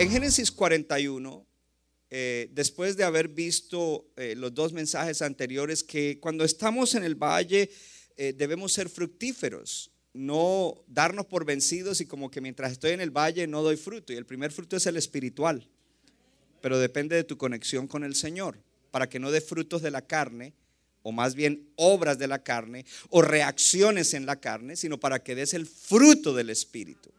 En Génesis 41, eh, después de haber visto eh, los dos mensajes anteriores, que cuando estamos en el valle eh, debemos ser fructíferos, no darnos por vencidos y como que mientras estoy en el valle no doy fruto. Y el primer fruto es el espiritual, pero depende de tu conexión con el Señor, para que no dé frutos de la carne, o más bien obras de la carne, o reacciones en la carne, sino para que des el fruto del Espíritu.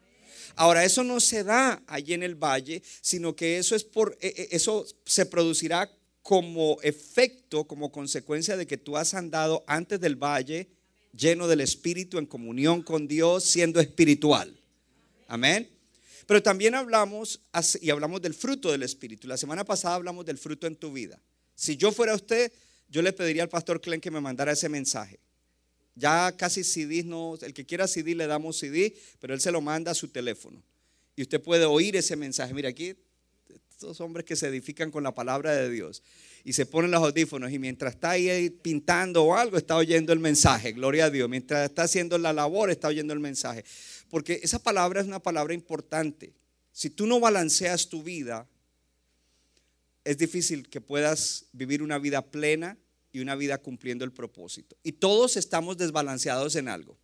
Ahora, eso no se da allí en el valle, sino que eso es por e- e- eso se producirá como efecto, como consecuencia de que tú has andado antes del valle lleno del espíritu en comunión con Dios, siendo espiritual. Amén. Pero también hablamos y hablamos del fruto del espíritu. La semana pasada hablamos del fruto en tu vida. Si yo fuera usted, yo le pediría al pastor Clen que me mandara ese mensaje. Ya casi CD no, el que quiera CD le damos CD, pero él se lo manda a su teléfono. Y usted puede oír ese mensaje. Mira, aquí estos hombres que se edifican con la palabra de Dios y se ponen los audífonos y mientras está ahí pintando o algo, está oyendo el mensaje, gloria a Dios. Mientras está haciendo la labor, está oyendo el mensaje. Porque esa palabra es una palabra importante. Si tú no balanceas tu vida, es difícil que puedas vivir una vida plena y una vida cumpliendo el propósito. Y todos estamos desbalanceados en algo.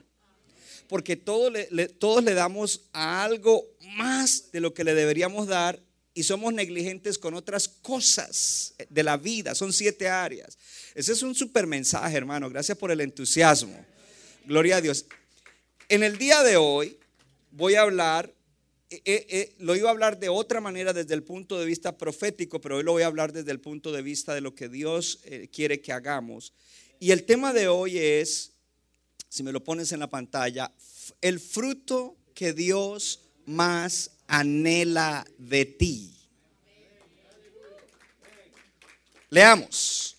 Porque todos le damos a algo más de lo que le deberíamos dar y somos negligentes con otras cosas de la vida. Son siete áreas. Ese es un super mensaje, hermano. Gracias por el entusiasmo. Gloria a Dios. En el día de hoy voy a hablar, eh, eh, eh, lo iba a hablar de otra manera desde el punto de vista profético, pero hoy lo voy a hablar desde el punto de vista de lo que Dios quiere que hagamos. Y el tema de hoy es, si me lo pones en la pantalla, el fruto que Dios más anhela de ti. Leamos.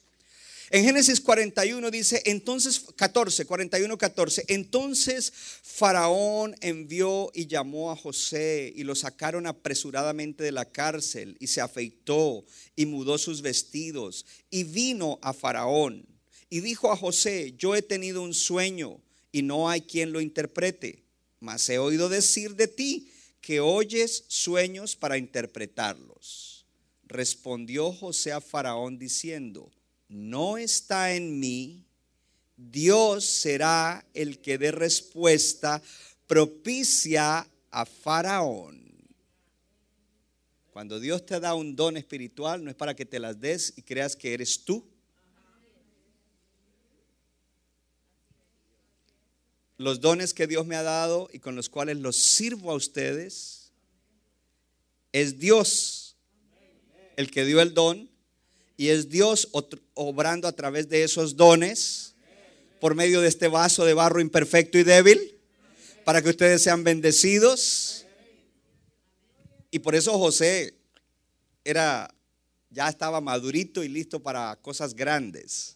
En Génesis 41 dice, entonces 14, 41, 14, entonces Faraón envió y llamó a José y lo sacaron apresuradamente de la cárcel y se afeitó y mudó sus vestidos y vino a Faraón y dijo a José, yo he tenido un sueño y no hay quien lo interprete, mas he oído decir de ti que oyes sueños para interpretarlos. Respondió José a Faraón diciendo, no está en mí, Dios será el que dé respuesta propicia a Faraón. Cuando Dios te da un don espiritual, no es para que te las des y creas que eres tú. Los dones que Dios me ha dado y con los cuales los sirvo a ustedes, es Dios el que dio el don y es Dios obrando a través de esos dones por medio de este vaso de barro imperfecto y débil para que ustedes sean bendecidos. Y por eso José era ya estaba madurito y listo para cosas grandes.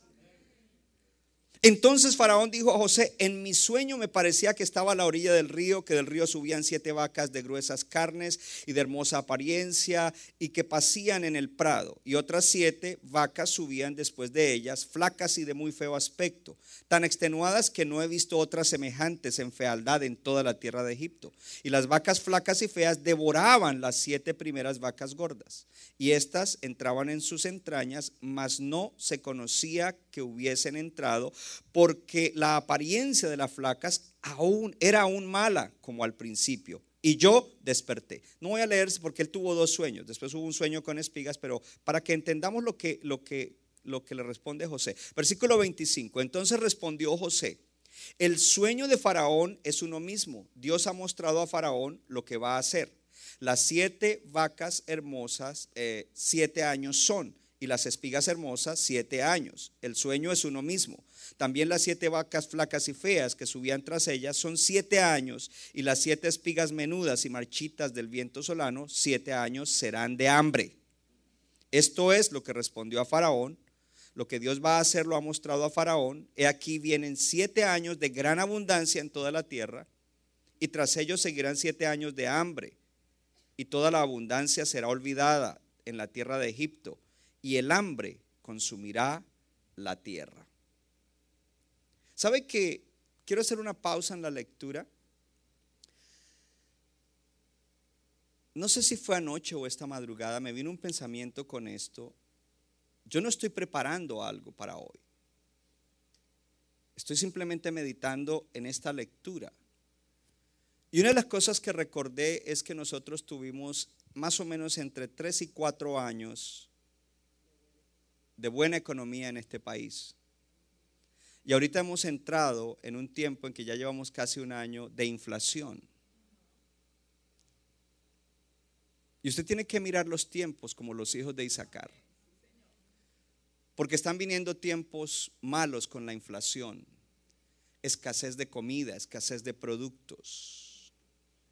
Entonces Faraón dijo a José, en mi sueño me parecía que estaba a la orilla del río, que del río subían siete vacas de gruesas carnes y de hermosa apariencia y que pasían en el prado. Y otras siete vacas subían después de ellas, flacas y de muy feo aspecto, tan extenuadas que no he visto otras semejantes en fealdad en toda la tierra de Egipto. Y las vacas flacas y feas devoraban las siete primeras vacas gordas. Y éstas entraban en sus entrañas, mas no se conocía que hubiesen entrado, porque la apariencia de las flacas aún era aún mala como al principio. Y yo desperté. No voy a leer porque él tuvo dos sueños. Después hubo un sueño con espigas, pero para que entendamos lo que, lo que, lo que le responde José. Versículo 25. Entonces respondió José. El sueño de Faraón es uno mismo. Dios ha mostrado a Faraón lo que va a hacer. Las siete vacas hermosas, eh, siete años son, y las espigas hermosas siete años. El sueño es uno mismo. También las siete vacas flacas y feas que subían tras ellas son siete años, y las siete espigas menudas y marchitas del viento solano, siete años serán de hambre. Esto es lo que respondió a Faraón. Lo que Dios va a hacer lo ha mostrado a Faraón. He aquí vienen siete años de gran abundancia en toda la tierra, y tras ellos seguirán siete años de hambre, y toda la abundancia será olvidada en la tierra de Egipto, y el hambre consumirá la tierra. ¿Sabe que quiero hacer una pausa en la lectura? No sé si fue anoche o esta madrugada, me vino un pensamiento con esto. Yo no estoy preparando algo para hoy. Estoy simplemente meditando en esta lectura. Y una de las cosas que recordé es que nosotros tuvimos más o menos entre 3 y 4 años de buena economía en este país. Y ahorita hemos entrado en un tiempo en que ya llevamos casi un año de inflación. Y usted tiene que mirar los tiempos como los hijos de Isaacar. Porque están viniendo tiempos malos con la inflación. Escasez de comida, escasez de productos.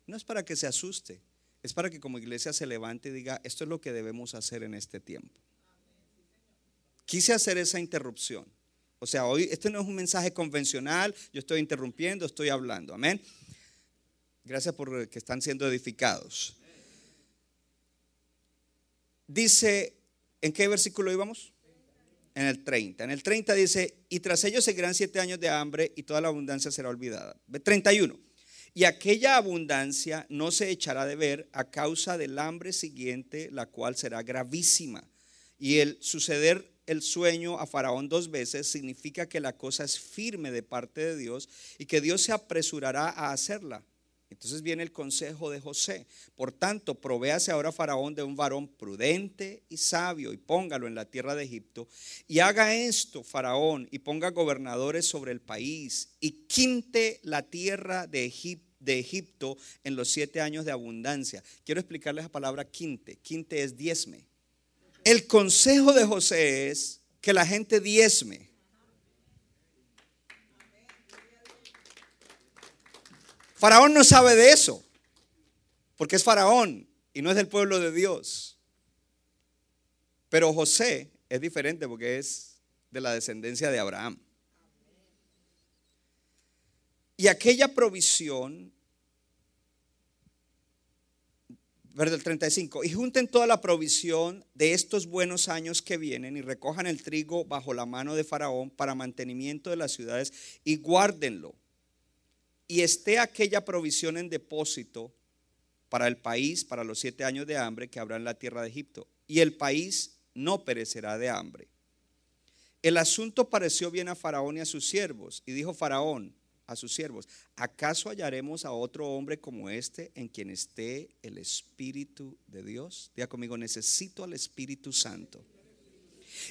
No es para que se asuste, es para que como iglesia se levante y diga, esto es lo que debemos hacer en este tiempo. Quise hacer esa interrupción. O sea, hoy este no es un mensaje convencional, yo estoy interrumpiendo, estoy hablando. Amén. Gracias por que están siendo edificados. Dice, ¿en qué versículo íbamos? En el 30. En el 30 dice, y tras ellos seguirán siete años de hambre y toda la abundancia será olvidada. 31. Y aquella abundancia no se echará de ver a causa del hambre siguiente, la cual será gravísima. Y el suceder el sueño a Faraón dos veces significa que la cosa es firme de parte de Dios y que Dios se apresurará a hacerla. Entonces viene el consejo de José. Por tanto, provéase ahora Faraón de un varón prudente y sabio y póngalo en la tierra de Egipto. Y haga esto Faraón y ponga gobernadores sobre el país y quinte la tierra de de Egipto en los siete años de abundancia. Quiero explicarles la palabra quinte. Quinte es diezme. El consejo de José es que la gente diezme. Faraón no sabe de eso, porque es faraón y no es del pueblo de Dios. Pero José es diferente porque es de la descendencia de Abraham. Y aquella provisión Verso 35. Y junten toda la provisión de estos buenos años que vienen y recojan el trigo bajo la mano de Faraón para mantenimiento de las ciudades y guárdenlo. Y esté aquella provisión en depósito para el país, para los siete años de hambre que habrá en la tierra de Egipto. Y el país no perecerá de hambre. El asunto pareció bien a Faraón y a sus siervos. Y dijo Faraón, a sus siervos, ¿acaso hallaremos a otro hombre como este en quien esté el Espíritu de Dios? Diga conmigo, necesito al Espíritu Santo.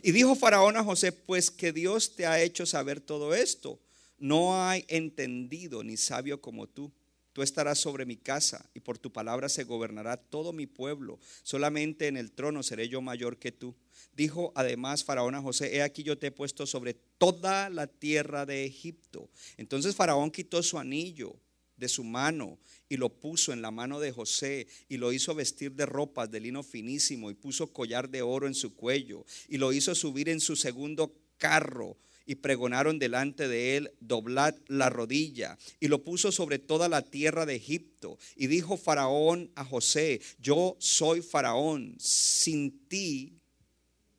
Y dijo Faraón a José, pues que Dios te ha hecho saber todo esto. No hay entendido ni sabio como tú. Tú estarás sobre mi casa y por tu palabra se gobernará todo mi pueblo. Solamente en el trono seré yo mayor que tú. Dijo además Faraón a José, he aquí yo te he puesto sobre toda la tierra de Egipto. Entonces Faraón quitó su anillo de su mano y lo puso en la mano de José y lo hizo vestir de ropas de lino finísimo y puso collar de oro en su cuello y lo hizo subir en su segundo carro y pregonaron delante de él, doblad la rodilla. Y lo puso sobre toda la tierra de Egipto. Y dijo Faraón a José, yo soy Faraón, sin ti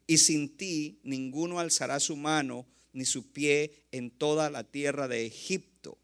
y sin ti ninguno alzará su mano ni su pie en toda la tierra de Egipto.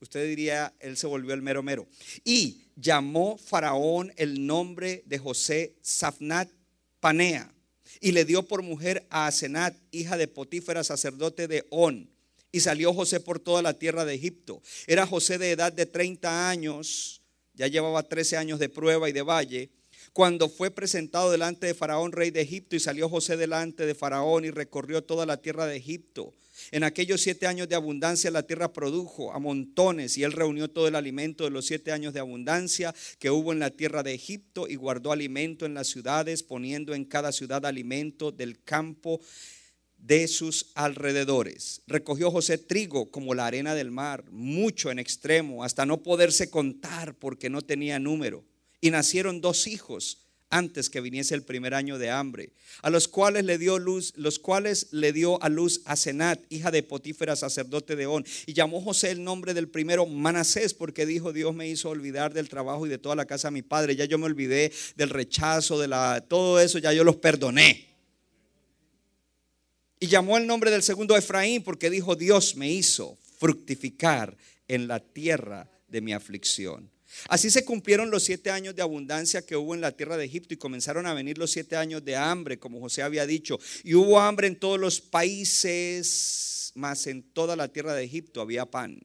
Usted diría, él se volvió el mero mero. Y llamó Faraón el nombre de José Safnat Panea y le dio por mujer a Asenat, hija de Potífera, sacerdote de On. Y salió José por toda la tierra de Egipto. Era José de edad de 30 años, ya llevaba 13 años de prueba y de valle cuando fue presentado delante de Faraón, rey de Egipto, y salió José delante de Faraón y recorrió toda la tierra de Egipto. En aquellos siete años de abundancia la tierra produjo a montones y él reunió todo el alimento de los siete años de abundancia que hubo en la tierra de Egipto y guardó alimento en las ciudades, poniendo en cada ciudad alimento del campo de sus alrededores. Recogió José trigo como la arena del mar, mucho en extremo, hasta no poderse contar porque no tenía número. Y nacieron dos hijos antes que viniese el primer año de hambre, a los cuales le dio luz, los cuales le dio a luz a Senat, hija de Potífera, sacerdote de On, y llamó José el nombre del primero Manasés, porque dijo, Dios me hizo olvidar del trabajo y de toda la casa de mi padre, ya yo me olvidé del rechazo, de la todo eso, ya yo los perdoné. Y llamó el nombre del segundo Efraín, porque dijo, Dios me hizo fructificar en la tierra de mi aflicción. Así se cumplieron los siete años de abundancia que hubo en la tierra de Egipto y comenzaron a venir los siete años de hambre, como José había dicho. Y hubo hambre en todos los países, mas en toda la tierra de Egipto había pan.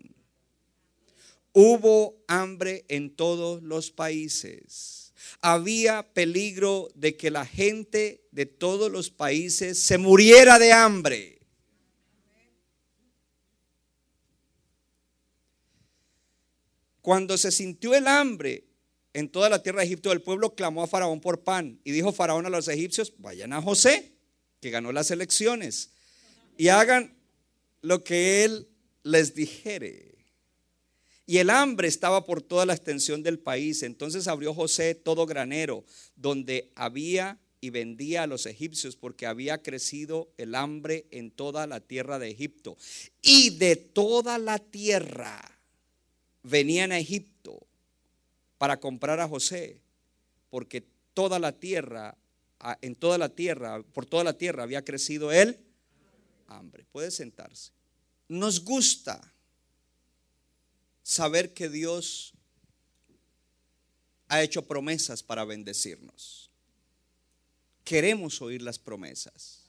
Hubo hambre en todos los países. Había peligro de que la gente de todos los países se muriera de hambre. Cuando se sintió el hambre en toda la tierra de Egipto, el pueblo clamó a Faraón por pan. Y dijo Faraón a los egipcios, vayan a José, que ganó las elecciones, y hagan lo que él les dijere. Y el hambre estaba por toda la extensión del país. Entonces abrió José todo granero, donde había y vendía a los egipcios, porque había crecido el hambre en toda la tierra de Egipto. Y de toda la tierra venían a Egipto para comprar a José, porque toda la tierra, en toda la tierra, por toda la tierra había crecido el hambre. Puede sentarse. Nos gusta saber que Dios ha hecho promesas para bendecirnos. Queremos oír las promesas.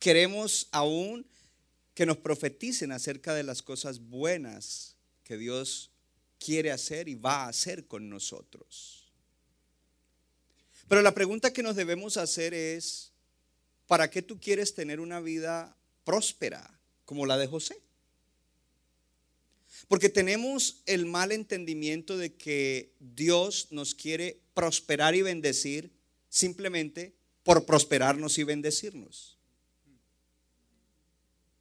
Queremos aún que nos profeticen acerca de las cosas buenas que Dios quiere hacer y va a hacer con nosotros. Pero la pregunta que nos debemos hacer es, ¿para qué tú quieres tener una vida próspera como la de José? Porque tenemos el mal entendimiento de que Dios nos quiere prosperar y bendecir simplemente por prosperarnos y bendecirnos.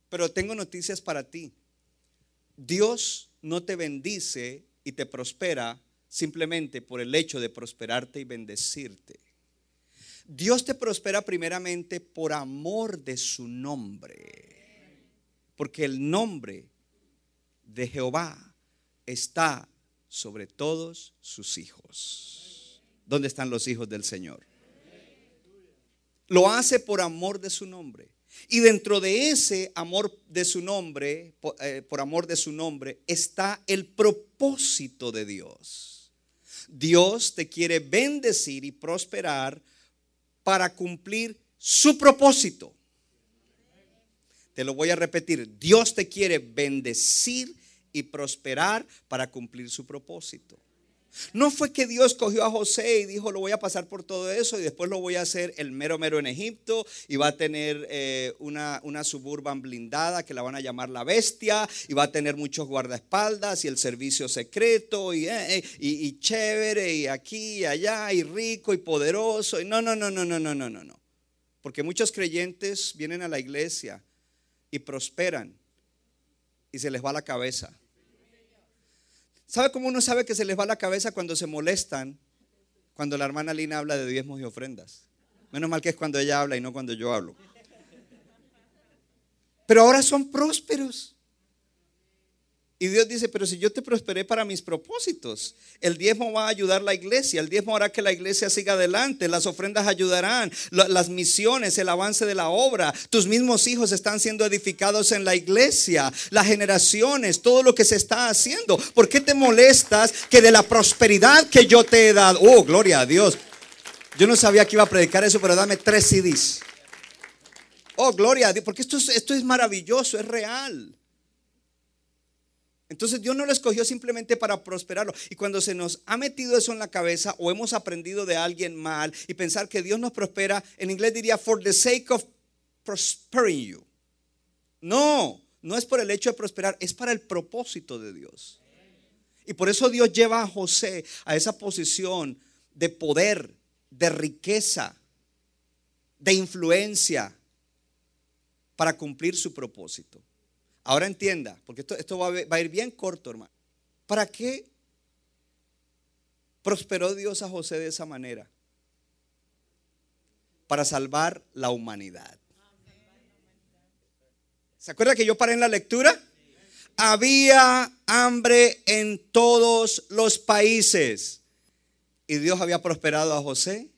Pero tengo noticias para ti. Dios no te bendice y te prospera simplemente por el hecho de prosperarte y bendecirte. Dios te prospera primeramente por amor de su nombre. Porque el nombre de Jehová está sobre todos sus hijos. ¿Dónde están los hijos del Señor? Lo hace por amor de su nombre. Y dentro de ese amor de su nombre, eh, por, amor de su nombre, está el propósito de Dios. Dios te quiere bendecir y prosperar para cumplir su propósito. Te lo voy a repetir. Dios te quiere bendecir y prosperar para cumplir su propósito. No fue que Dios cogió a José y dijo, lo voy a pasar por todo eso y después lo voy a hacer el mero mero en Egipto y va a tener eh, una, suburban blindada que la van a llamar la bestia y va a tener muchos guardaespaldas y el servicio secreto y, eh, eh, y, y chévere y aquí y allá y rico y poderoso. Y no, no, no, no, no, no, no, no. Porque muchos creyentes vienen a la iglesia y prosperan y se les va la cabeza. ¿Sabe cómo uno sabe que se les va la cabeza cuando se molestan? Cuando la hermana Lina habla de diezmos y ofrendas. Menos mal que es cuando ella habla y no cuando yo hablo. Pero ahora son prósperos. Y Dios dice, pero si yo te prosperé para mis propósitos, el diezmo va a ayudar a la iglesia, el diezmo hará que la iglesia siga adelante, las ofrendas ayudarán, las misiones, el avance de la obra, tus mismos hijos están siendo edificados en la iglesia, las generaciones, todo lo que se está haciendo. ¿Por qué te molestas que de la prosperidad que yo te he dado, oh, gloria a Dios, yo no sabía que iba a predicar eso, pero dame tres CDs. Oh, gloria a Dios, porque esto esto es maravilloso, es real. Entonces Dios no lo escogió simplemente para prosperarlo. Y cuando se nos ha metido eso en la cabeza o hemos aprendido de alguien mal y pensar que Dios nos prospera, en inglés diría for the sake of prospering you. No, no es por el hecho de prosperar, es para el propósito de Dios. Y por eso Dios lleva a José a esa posición de poder, de riqueza, de influencia para cumplir su propósito. Ahora entienda, porque esto, va, a, va a ir bien corto, hermano. ¿Para qué prosperó Dios a José de esa manera? Para salvar la humanidad. ¿Se acuerda que yo paré en la lectura? Había hambre en todos los países. Y Dios había prosperado a José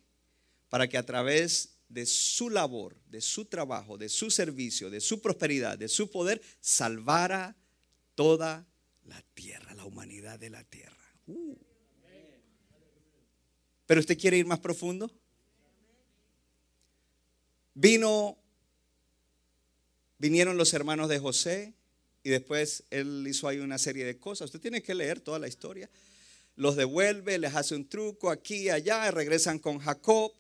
para que a través de su labor, de su trabajo, de su servicio, de su prosperidad, de su poder, salvara toda la tierra, la humanidad de la tierra. Uh. Pero usted quiere ir más profundo. Vino, vinieron los hermanos de José y después él hizo ahí una serie de cosas. Usted tiene que leer toda la historia. Los devuelve, les hace un truco aquí y allá, regresan con Jacob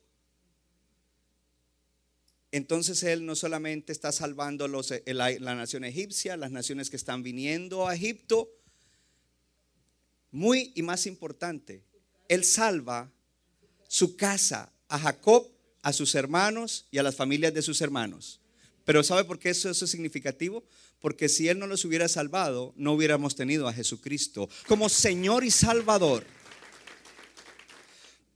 entonces Él no solamente está salvando eh, la, la, nación egipcia, las naciones que están viniendo a Egipto, muy y más importante, Él salva su casa a Jacob, a sus hermanos y a las familias de sus hermanos. Pero ¿sabe por qué eso, eso es significativo? Porque si Él no los hubiera salvado, no hubiéramos tenido a Jesucristo como Señor y Salvador.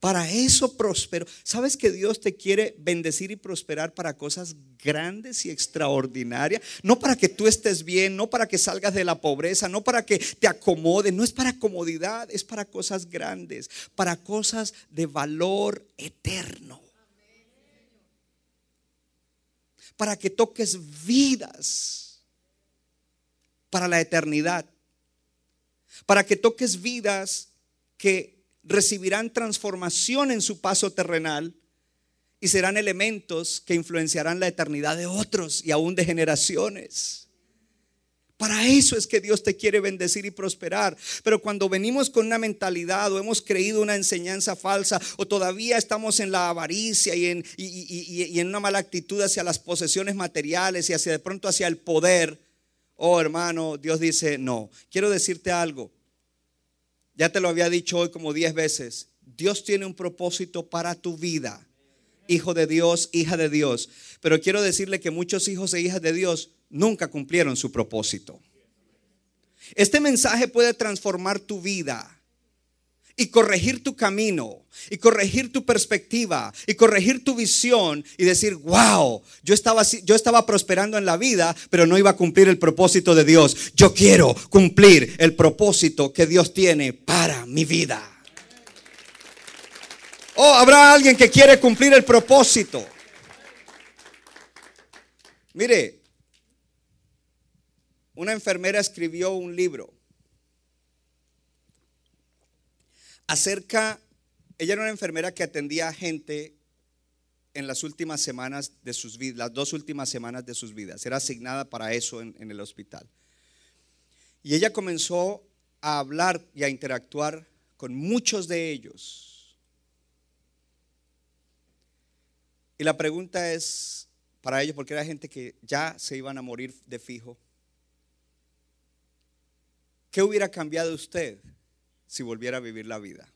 Para eso prospero. ¿Sabes que Dios te quiere bendecir y prosperar para cosas grandes y extraordinarias? No para que tú estés bien, no para que salgas de la pobreza, no para que te acomodes, no es para comodidad, es para cosas grandes, para cosas de valor eterno. Para que toques vidas para la eternidad. Para que toques vidas que recibirán transformación en su paso terrenal y serán elementos que influenciarán la eternidad de otros y aún de generaciones. Para eso es que Dios te quiere bendecir y prosperar. Pero cuando venimos con una mentalidad o hemos creído una enseñanza falsa o todavía estamos en la avaricia y en, y, en una mala actitud hacia las posesiones materiales y hacia de pronto hacia el poder, oh hermano, Dios dice, no, quiero decirte algo. Ya te lo había dicho hoy como diez veces. Dios tiene un propósito para tu vida. Hijo de Dios, hija de Dios. Pero quiero decirle que muchos hijos e hijas de Dios nunca cumplieron su propósito. Este mensaje puede transformar tu vida y corregir tu camino y corregir tu perspectiva y corregir tu visión y decir, wow, yo estaba, yo estaba prosperando en la vida, pero no iba a cumplir el propósito de Dios. Yo quiero cumplir el propósito que Dios tiene para mi vida. Oh, habrá alguien que quiere cumplir el propósito. Mire, una enfermera escribió un libro acerca, ella era una enfermera que atendía a gente en las últimas semanas de sus vidas, las dos últimas semanas de sus vidas. Era asignada para eso en, en el hospital. Y ella comenzó a hablar y a interactuar con muchos de ellos. Y la pregunta es para ellos, porque era gente que ya se iban a morir de fijo. ¿Qué hubiera cambiado usted si volviera a vivir la vida.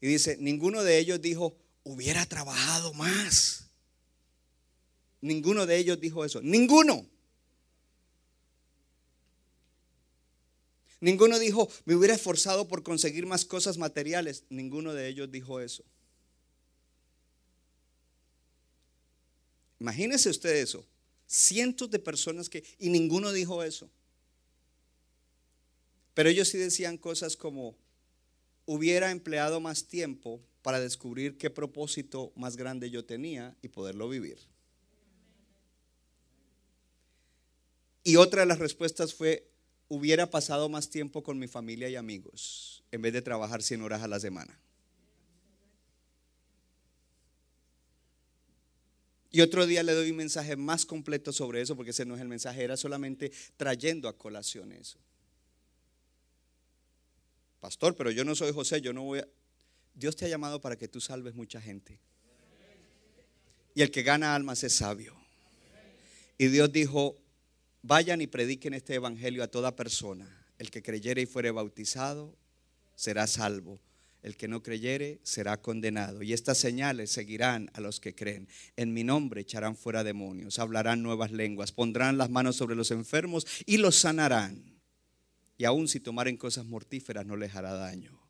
Y dice, ninguno de ellos dijo, hubiera trabajado más. Ninguno de ellos dijo eso. Ninguno. Ninguno dijo, me hubiera esforzado por conseguir más cosas materiales. Ninguno de ellos dijo eso. Imagínese usted eso. Cientos de personas que... Y ninguno dijo eso. Pero ellos sí decían cosas como, hubiera empleado más tiempo para descubrir qué propósito más grande yo tenía y poderlo vivir. Y otra de las respuestas fue, hubiera pasado más tiempo con mi familia y amigos en vez de trabajar 100 horas a la semana. Y otro día le doy un mensaje más completo sobre eso, porque ese no es el mensaje, era solamente trayendo a colación eso pastor, pero yo no soy José, yo no voy a... Dios te ha llamado para que tú salves mucha gente. Y el que gana almas es sabio. Y Dios dijo, vayan y prediquen este evangelio a toda persona. El que creyere y fuere bautizado será salvo. El que no creyere será condenado. Y estas señales seguirán a los que creen. En mi nombre echarán fuera demonios, hablarán nuevas lenguas, pondrán las manos sobre los enfermos y los sanarán. Y aun si tomaren cosas mortíferas no les hará daño.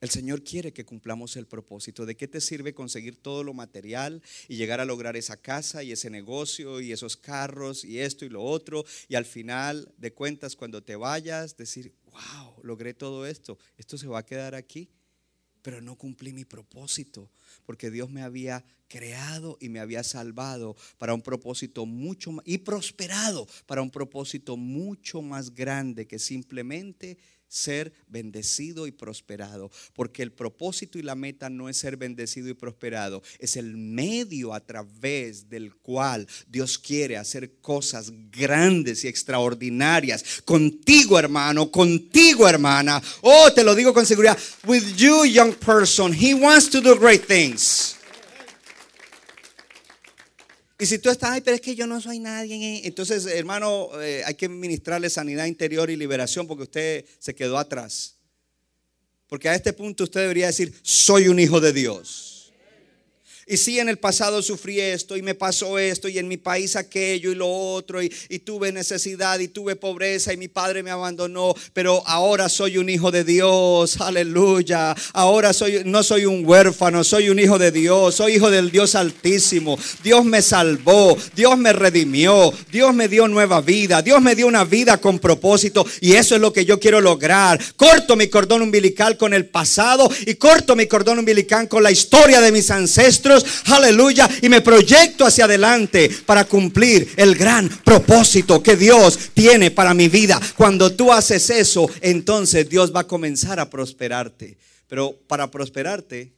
El Señor quiere que cumplamos el propósito. ¿De qué te sirve conseguir todo lo material y llegar a lograr esa casa y ese negocio y esos carros y esto y lo otro? Y al final de cuentas, cuando te vayas, decir, wow, logré todo esto. Esto se va a quedar aquí. Pero no cumplí mi propósito porque Dios me había creado y me había salvado para un propósito mucho más y prosperado para un propósito mucho más grande que simplemente ser bendecido y prosperado. Porque el propósito y la meta no es ser bendecido y prosperado, es el medio a través del cual Dios quiere hacer cosas grandes y extraordinarias. Contigo, hermano, contigo, hermana. Oh, te lo digo con seguridad. With you, young person, He wants to do great things. Y si tú estás, ay, pero es que yo no soy nadie. Entonces, hermano, eh, hay que ministrarle sanidad interior y liberación porque usted se quedó atrás. Porque a este punto usted debería decir, soy un hijo de Dios. Y sí, en el pasado sufrí esto y me pasó esto y en mi país aquello y lo otro y, y, tuve necesidad y tuve pobreza y mi padre me abandonó, pero ahora soy un hijo de Dios, aleluya. Ahora soy, no soy un huérfano, soy un hijo de Dios, soy hijo del Dios altísimo. Dios me salvó, Dios me redimió, Dios me dio nueva vida, Dios me dio una vida con propósito y eso es lo que yo quiero lograr. Corto mi cordón umbilical con el pasado y corto mi cordón umbilical con la historia de mis ancestros aleluya, y me proyecto hacia adelante para cumplir el gran propósito que Dios tiene para mi vida. Cuando tú haces eso, entonces Dios va a comenzar a prosperarte. Pero para prosperarte,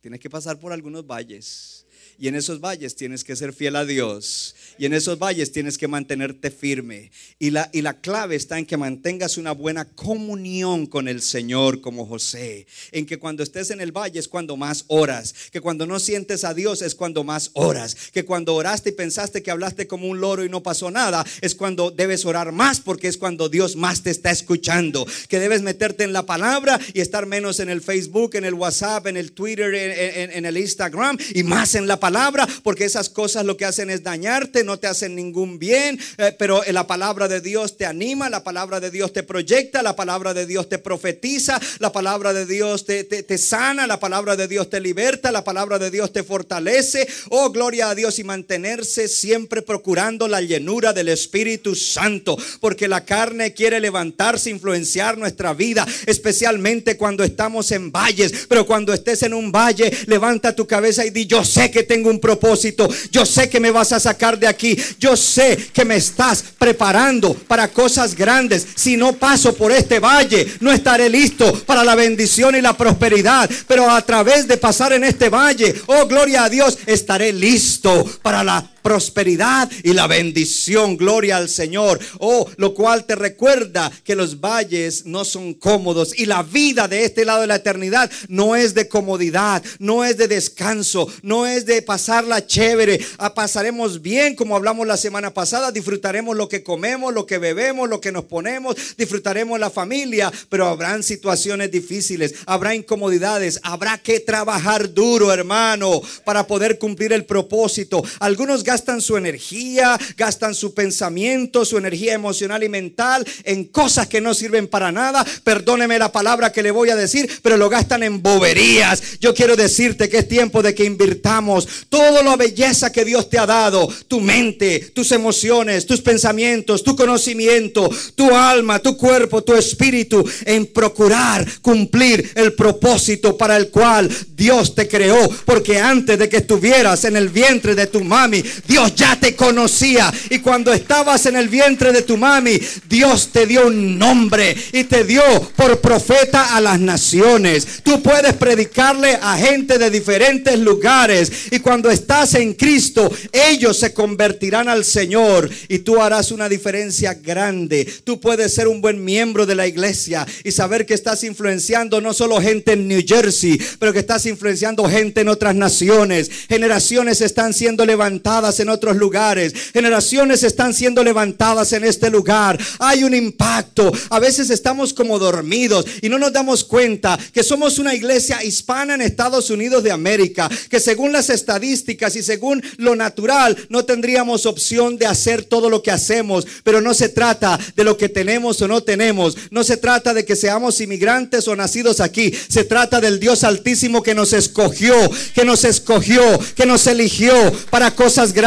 tienes que pasar por algunos valles. Y en esos valles tienes que ser fiel a Dios. Y en esos valles tienes que mantenerte firme. Y la, y la clave está en que mantengas una buena comunión con el Señor como José. En que cuando estés en el valle es cuando más oras. Que cuando no sientes a Dios es cuando más oras. Que cuando oraste y pensaste que hablaste como un loro y no pasó nada, es cuando debes orar más porque es cuando Dios más te está escuchando. Que debes meterte en la palabra y estar menos en el Facebook, en el WhatsApp, en el Twitter, en, el Instagram y más en la palabra porque esas cosas lo que hacen es dañarte, te hacen ningún bien, eh, pero la palabra de Dios te anima, la palabra de Dios te proyecta, la palabra de Dios te profetiza, la palabra de Dios te, te, te sana, la palabra de Dios te liberta, la palabra de Dios te fortalece. Oh, gloria a Dios y mantenerse siempre procurando la llenura del Espíritu Santo, porque la carne quiere levantarse, influenciar nuestra vida, especialmente cuando estamos en valles, pero cuando estés en un valle, levanta tu cabeza y di, yo sé que tengo un propósito, yo sé que me vas a sacar de aquí, yo sé que me estás preparando para cosas grandes. Si no paso por este valle, no estaré listo para la bendición y la prosperidad, pero a través de pasar en este valle, oh gloria a Dios, estaré listo para la prosperidad y la bendición. Gloria al Señor. Oh, lo cual te recuerda que los valles no son cómodos y la vida de este lado de la eternidad no es de comodidad, no es de descanso, no es de pasarla chévere. Ah, pasaremos bien como hablamos la semana pasada, disfrutaremos lo que comemos, lo que bebemos, lo que nos ponemos, disfrutaremos la familia, pero habrán situaciones difíciles, habrá incomodidades, habrá que trabajar duro, hermano, para poder cumplir el propósito. Algunos gastan su energía, gastan su pensamiento, su energía emocional y mental en cosas que no sirven para nada. Perdóneme la palabra que le voy a decir, pero lo gastan en boberías. Yo quiero decirte que es tiempo de que invirtamos toda la belleza que Dios te ha dado, tu mente, tus emociones, tus pensamientos, tu conocimiento, tu alma, tu cuerpo, tu espíritu, en procurar cumplir el propósito para el cual Dios te creó. Porque antes de que estuvieras en el vientre de tu mami, Dios ya te conocía. Y cuando estabas en el vientre de tu mami, Dios te dio un nombre y te dio por profeta a las naciones. Tú puedes predicarle a gente de diferentes lugares. Y cuando estás en Cristo, ellos se convertirán al Señor y tú harás una diferencia grande. Tú puedes ser un buen miembro de la iglesia y saber que estás influenciando no solo gente en New Jersey, pero que estás influenciando gente en otras naciones. Generaciones están siendo levantadas en otros lugares. Generaciones están siendo levantadas en este lugar. Hay un impacto. A veces estamos como dormidos y no nos damos cuenta que somos una iglesia hispana en Estados Unidos de América, que según las estadísticas y según lo natural no tendríamos opción de hacer todo lo que hacemos, pero no se trata de lo que tenemos o no tenemos, no se trata de que seamos inmigrantes o nacidos aquí, se trata del Dios altísimo que nos escogió, que nos escogió, que nos eligió para cosas grandes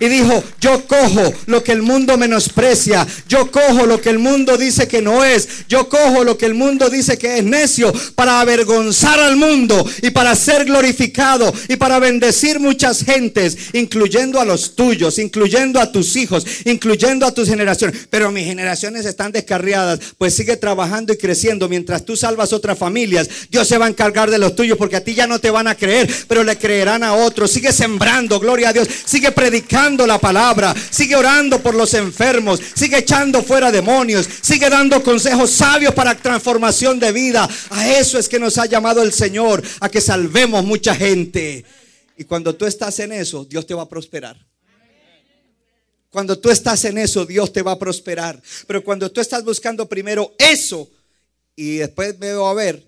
y dijo, yo cojo lo que el mundo menosprecia, yo cojo lo que el mundo dice que no es, yo cojo lo que el mundo dice que es necio para avergonzar al mundo y para ser glorificado y para bendecir muchas gentes, incluyendo a los tuyos, incluyendo a tus hijos, incluyendo a tus generaciones. Pero mis generaciones están descarriadas, pues sigue trabajando y creciendo mientras tú salvas otras familias. Dios se va a encargar de los tuyos porque a ti ya no te van a creer, pero le creerán a otros. Sigue sembrando, gloria a Dios. Sigue predicando la palabra, sigue orando por los enfermos, sigue echando fuera demonios, sigue dando consejos sabios para transformación de vida. A eso es que nos ha llamado el Señor, a que salvemos mucha gente. Y cuando tú estás en eso, Dios te va a prosperar. Cuando tú estás en eso, Dios te va a prosperar. Pero cuando tú estás buscando primero eso y después veo a ver,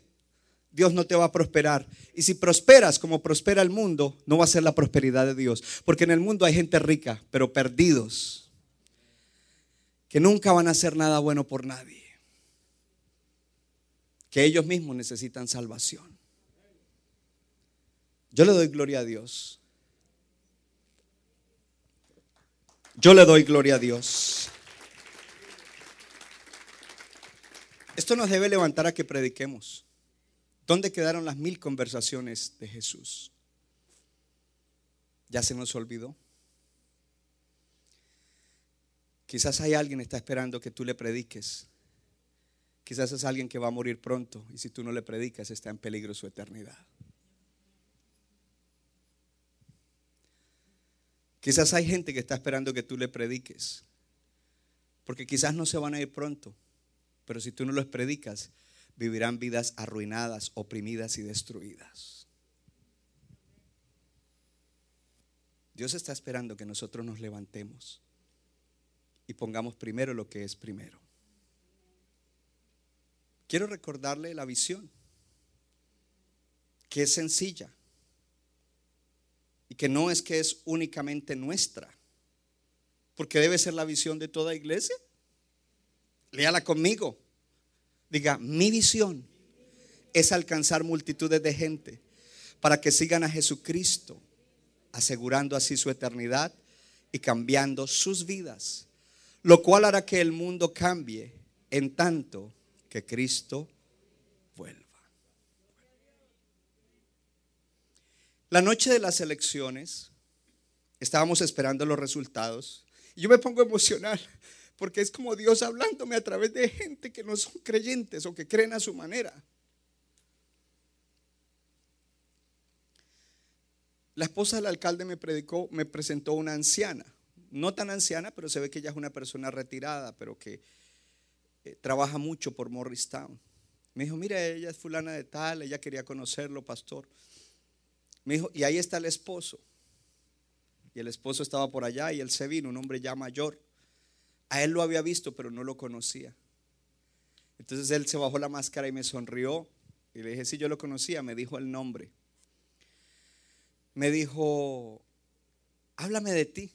Dios no te va a prosperar. Y si prosperas como prospera el mundo, no va a ser la prosperidad de Dios. Porque en el mundo hay gente rica, pero perdidos, que nunca van a hacer nada bueno por nadie. Que ellos mismos necesitan salvación. Yo le doy gloria a Dios. Yo le doy gloria a Dios. Esto nos debe levantar a que prediquemos. ¿Dónde quedaron las mil conversaciones de Jesús? ¿Ya se nos olvidó? Quizás hay alguien que está esperando que tú le prediques. Quizás es alguien que va a morir pronto y si tú no le predicas está en peligro su eternidad. Quizás hay gente que está esperando que tú le prediques. Porque quizás no se van a ir pronto. Pero si tú no les predicas, vivirán vidas arruinadas, oprimidas y destruidas. Dios está esperando que nosotros nos levantemos y pongamos primero lo que es primero. Quiero recordarle la visión, que es sencilla y que no es que es únicamente nuestra, porque debe ser la visión de toda iglesia. Léala conmigo. Diga, mi visión es alcanzar multitudes de gente para que sigan a Jesucristo, asegurando así su eternidad y cambiando sus vidas, lo cual hará que el mundo cambie en tanto que Cristo vuelva. La noche de las elecciones, estábamos esperando los resultados y yo me pongo emocional porque es como Dios hablándome a través de gente que no son creyentes o que creen a su manera. La esposa del alcalde me predicó, me presentó una anciana, no tan anciana, pero se ve que ella es una persona retirada, pero que eh, trabaja mucho por Morristown. Me dijo, mira, ella es fulana de tal, ella quería conocerlo, pastor. Me dijo, y ahí está el esposo. Y el esposo estaba por allá y él se vino, un hombre ya mayor. A él lo había visto, pero no lo conocía. Entonces él se bajó la máscara y me sonrió. Y le dije, sí, yo lo conocía. Me dijo el nombre. Me dijo, háblame de ti.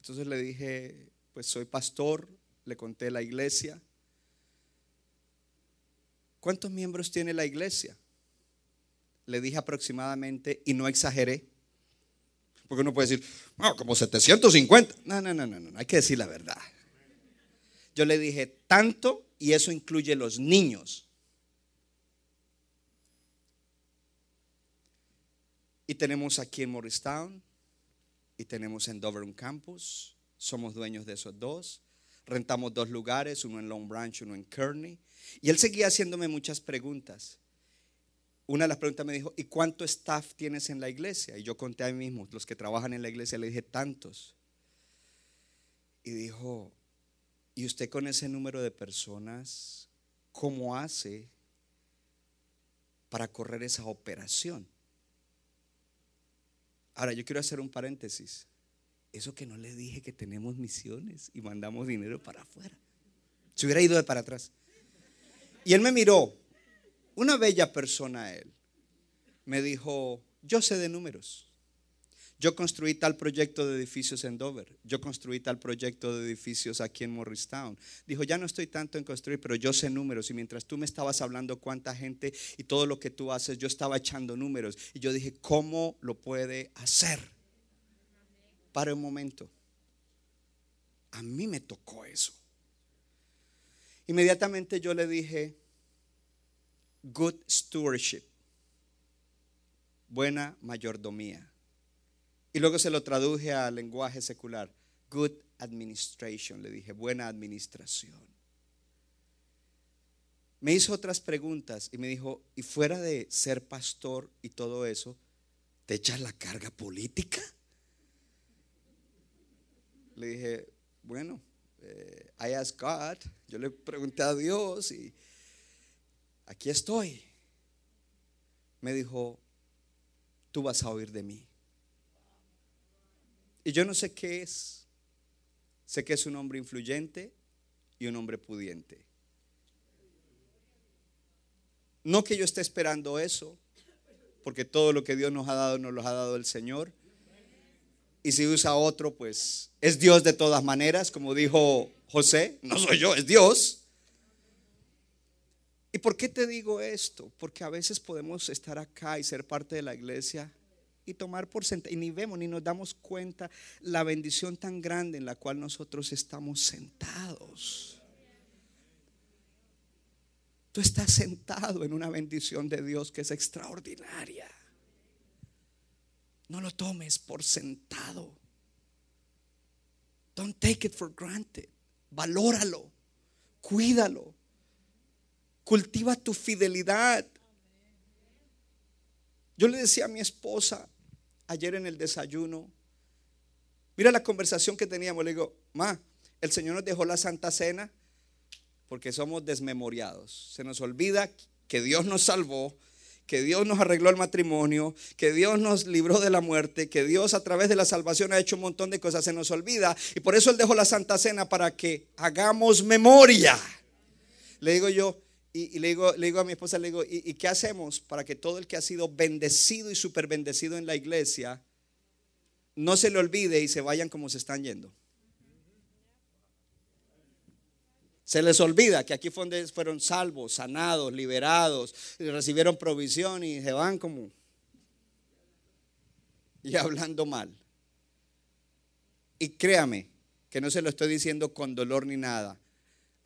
Entonces le dije, pues soy pastor. Le conté la iglesia. ¿Cuántos miembros tiene la iglesia? Le dije aproximadamente y no exageré. Porque uno puede decir, no, como 750. No, no, no, no, no, hay que decir la verdad. Yo le dije, tanto, y eso incluye los niños. Y tenemos aquí en Morristown, y tenemos en Dover campus, somos dueños de esos dos. Rentamos dos lugares, uno en Long Branch, uno en Kearney. Y él seguía haciéndome muchas preguntas una de las preguntas me dijo, ¿y cuánto staff tienes en la iglesia? Y yo conté a mí mismo, los que trabajan en la iglesia, le dije, tantos. Y dijo, ¿y usted con ese número de personas, cómo hace para correr esa operación? Ahora, yo quiero hacer un paréntesis. eso que no le dije que tenemos misiones y mandamos dinero para afuera. Se hubiera ido de para atrás. Y él me miró, una bella persona él. Me dijo, yo sé de números. Yo construí tal proyecto de edificios en Dover. Yo construí tal proyecto de edificios aquí en Morristown. Dijo, ya no estoy tanto en construir, pero yo sé números. Y mientras tú me estabas hablando cuánta gente y todo lo que tú haces, yo estaba echando números. Y yo dije, ¿cómo lo puede hacer? Para un momento. A mí me tocó eso. Inmediatamente yo le dije, good stewardship, buena mayordomía. Y luego se lo traduje al lenguaje secular. Good administration, le dije, buena administración. Me hizo otras preguntas y me dijo, y fuera de ser pastor y todo eso, ¿te echas la carga política? Le dije, bueno, eh, I asked God, yo le pregunté a Dios y aquí estoy. Me dijo, tú vas a oír de mí. Y yo no sé qué es. Sé que es un hombre influyente y un hombre pudiente. No que yo esté esperando eso, porque todo lo que Dios nos ha dado nos lo ha dado el Señor. Y si usa otro, pues es Dios de todas maneras, como dijo José, no soy yo, es Dios. ¿Y por qué te digo esto? Porque a veces podemos estar acá y ser parte de la iglesia y tomar por sentado, y ni vemos ni nos damos cuenta la bendición tan grande en la cual nosotros estamos sentados. Tú estás sentado en una bendición de Dios que es extraordinaria. No lo tomes por sentado. Don't take it for granted. Valóralo. Cuídalo. Cultiva tu fidelidad. Yo le decía a mi esposa, ayer en el desayuno. Mira la conversación que teníamos. Le digo, ma, el Señor nos dejó la Santa Cena porque somos desmemoriados. Se nos olvida que Dios nos salvó, que Dios nos arregló el matrimonio, que Dios nos libró de la muerte, que Dios a través de la salvación ha hecho un montón de cosas. Se nos olvida y por eso Él dejó la Santa Cena para que hagamos memoria. Le digo yo, y, le, digo, le, digo, a mi esposa, le digo, ¿y, qué hacemos para que todo el que ha sido bendecido y súper bendecido en la iglesia no se le olvide y se vayan como se están yendo? Se les olvida que aquí fueron salvos, sanados, liberados, recibieron provisión y se van como y hablando mal. Y créame que no se lo estoy diciendo con dolor ni nada.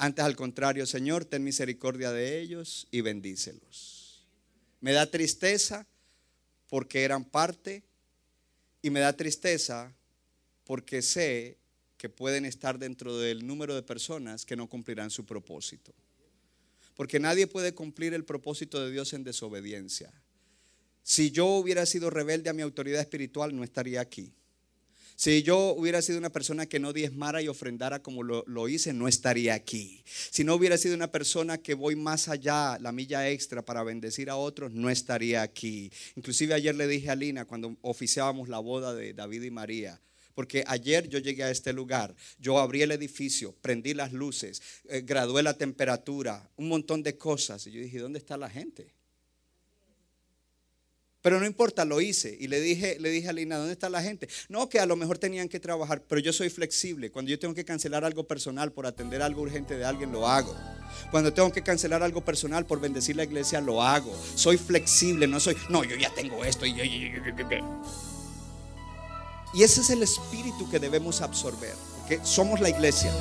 Antes al contrario, Señor, ten misericordia de ellos y bendícelos. Me da tristeza porque eran parte y me da tristeza porque sé que pueden estar dentro del número de personas que no cumplirán su propósito. Porque nadie puede cumplir el propósito de Dios en desobediencia. Si yo hubiera sido rebelde a mi autoridad espiritual, no estaría aquí. Si yo hubiera sido una persona que no diezmara y ofrendara como lo, hice, no estaría aquí. Si no hubiera sido una persona que voy más allá, la milla extra para bendecir a otros, no estaría aquí. Inclusive ayer le dije a Lina cuando oficiábamos la boda de David y María, porque ayer yo llegué a este lugar, yo abrí el edificio, prendí las luces, eh, gradué la temperatura, un montón de cosas. Y yo dije, ¿dónde está la gente? Pero no importa, lo hice. Y le dije, le dije a Lina, ¿dónde está la gente? No, que a lo mejor tenían que trabajar, pero yo soy flexible. Cuando yo tengo que cancelar algo personal por atender algo urgente de alguien, lo hago. Cuando tengo que cancelar algo personal por bendecir la iglesia, lo hago. Soy flexible, no soy, no, yo ya tengo esto. Y, y ese es el espíritu que debemos absorber, porque somos la iglesia.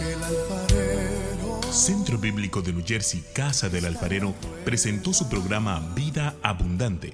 Centro Bíblico de New Jersey, Casa del Alfarero, presentó su programa Vida Abundante